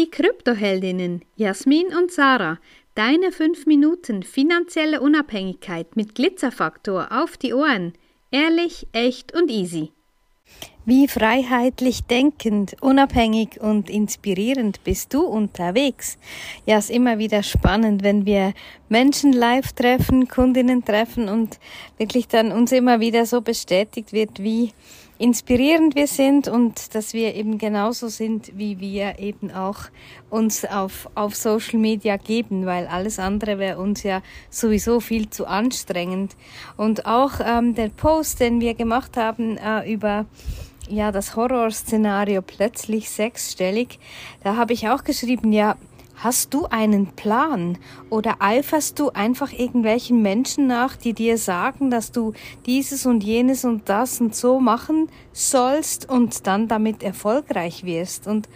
Die Kryptoheldinnen Jasmin und Sarah, deine 5 Minuten finanzielle Unabhängigkeit mit Glitzerfaktor auf die Ohren. Ehrlich, echt und easy. Wie freiheitlich denkend, unabhängig und inspirierend bist du unterwegs? Ja, ist immer wieder spannend, wenn wir Menschen live treffen, Kundinnen treffen und wirklich dann uns immer wieder so bestätigt wird, wie inspirierend wir sind und dass wir eben genauso sind, wie wir eben auch uns auf, auf Social Media geben, weil alles andere wäre uns ja sowieso viel zu anstrengend. Und auch ähm, der Post, den wir gemacht haben äh, über ja, das Horrorszenario plötzlich sechsstellig, da habe ich auch geschrieben, ja, Hast du einen Plan oder eiferst du einfach irgendwelchen Menschen nach, die dir sagen, dass du dieses und jenes und das und so machen sollst und dann damit erfolgreich wirst? Und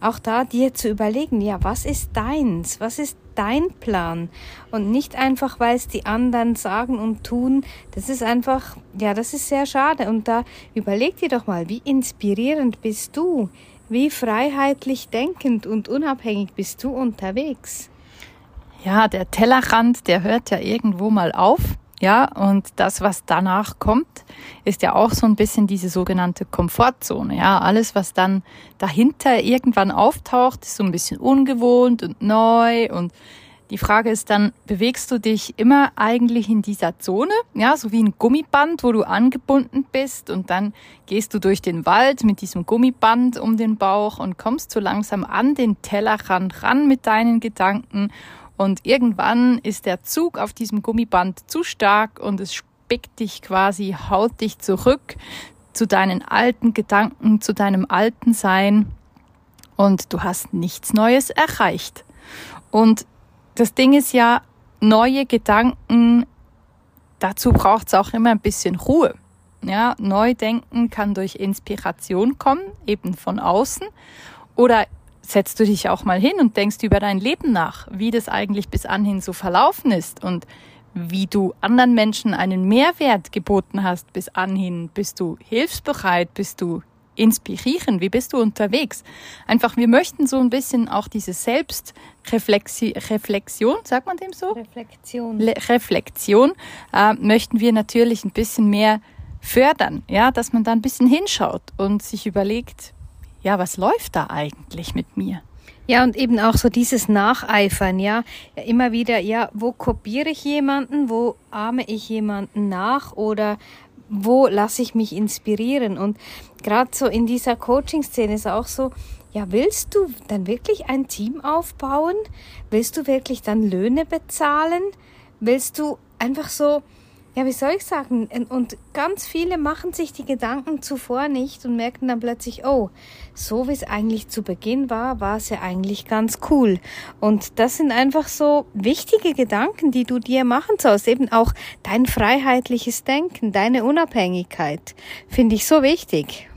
auch da dir zu überlegen, ja, was ist deins? Was ist dein Plan? Und nicht einfach, weil es die anderen sagen und tun. Das ist einfach, ja, das ist sehr schade. Und da überleg dir doch mal, wie inspirierend bist du? Wie freiheitlich denkend und unabhängig bist du unterwegs? Ja, der Tellerrand, der hört ja irgendwo mal auf. Ja, und das, was danach kommt, ist ja auch so ein bisschen diese sogenannte Komfortzone. Ja, alles, was dann dahinter irgendwann auftaucht, ist so ein bisschen ungewohnt und neu und die Frage ist dann, bewegst du dich immer eigentlich in dieser Zone, ja, so wie ein Gummiband, wo du angebunden bist und dann gehst du durch den Wald mit diesem Gummiband um den Bauch und kommst so langsam an den Tellerrand ran mit deinen Gedanken. Und irgendwann ist der Zug auf diesem Gummiband zu stark und es spickt dich quasi, haut dich zurück zu deinen alten Gedanken, zu deinem alten Sein. Und du hast nichts Neues erreicht. Und das Ding ist ja, neue Gedanken, dazu braucht es auch immer ein bisschen Ruhe. Ja, Neudenken kann durch Inspiration kommen, eben von außen. Oder setzt du dich auch mal hin und denkst über dein Leben nach, wie das eigentlich bis anhin so verlaufen ist und wie du anderen Menschen einen Mehrwert geboten hast bis anhin. Bist du hilfsbereit? Bist du inspirieren? Wie bist du unterwegs? Einfach, wir möchten so ein bisschen auch diese Selbstreflexion, sagt man dem so? Reflexion. Le Reflexion äh, möchten wir natürlich ein bisschen mehr fördern, ja, dass man da ein bisschen hinschaut und sich überlegt, ja, was läuft da eigentlich mit mir? Ja, und eben auch so dieses Nacheifern, ja. Immer wieder, ja, wo kopiere ich jemanden, wo ahme ich jemanden nach oder wo lasse ich mich inspirieren? Und gerade so in dieser Coaching-Szene ist auch so, ja, willst du dann wirklich ein Team aufbauen? Willst du wirklich dann Löhne bezahlen? Willst du einfach so ja, wie soll ich sagen? Und ganz viele machen sich die Gedanken zuvor nicht und merken dann plötzlich, oh, so wie es eigentlich zu Beginn war, war es ja eigentlich ganz cool. Und das sind einfach so wichtige Gedanken, die du dir machen sollst. Eben auch dein freiheitliches Denken, deine Unabhängigkeit. Finde ich so wichtig.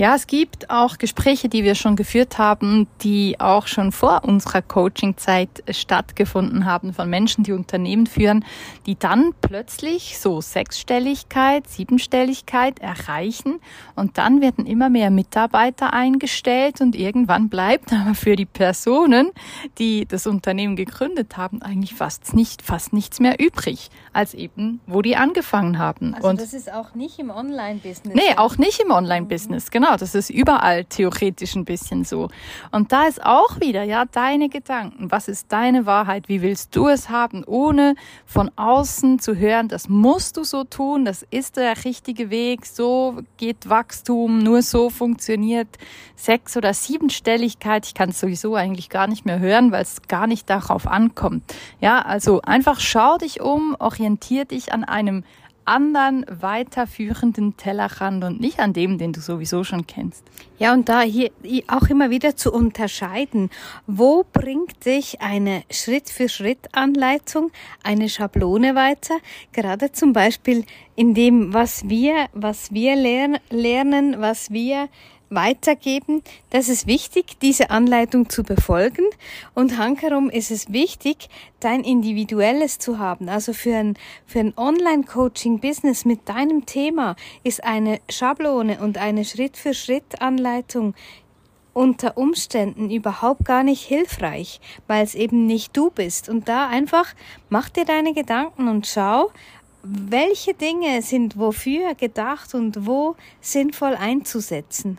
Ja, es gibt auch Gespräche, die wir schon geführt haben, die auch schon vor unserer Coachingzeit stattgefunden haben von Menschen, die Unternehmen führen, die dann plötzlich so Sechsstelligkeit, Siebenstelligkeit erreichen und dann werden immer mehr Mitarbeiter eingestellt und irgendwann bleibt aber für die Personen, die das Unternehmen gegründet haben, eigentlich fast nicht, fast nichts mehr übrig, als eben, wo die angefangen haben. Also und das ist auch nicht im Online-Business. Nee, auch nicht im Online-Business, genau. Das ist überall theoretisch ein bisschen so. Und da ist auch wieder, ja, deine Gedanken. Was ist deine Wahrheit? Wie willst du es haben? Ohne von außen zu hören, das musst du so tun. Das ist der richtige Weg. So geht Wachstum. Nur so funktioniert Sechs- oder Siebenstelligkeit. Ich kann es sowieso eigentlich gar nicht mehr hören, weil es gar nicht darauf ankommt. Ja, also einfach schau dich um, orientier dich an einem anderen weiterführenden Tellerrand und nicht an dem, den du sowieso schon kennst. Ja, und da hier auch immer wieder zu unterscheiden, wo bringt dich eine Schritt-für-Schritt-Anleitung, eine Schablone weiter, gerade zum Beispiel in dem, was wir, was wir lernen, was wir weitergeben. Das ist wichtig, diese Anleitung zu befolgen. Und hankerum ist es wichtig, dein Individuelles zu haben. Also für ein, für ein Online-Coaching-Business mit deinem Thema ist eine Schablone und eine Schritt-für-Schritt-Anleitung unter Umständen überhaupt gar nicht hilfreich, weil es eben nicht du bist. Und da einfach mach dir deine Gedanken und schau, welche Dinge sind wofür gedacht und wo sinnvoll einzusetzen.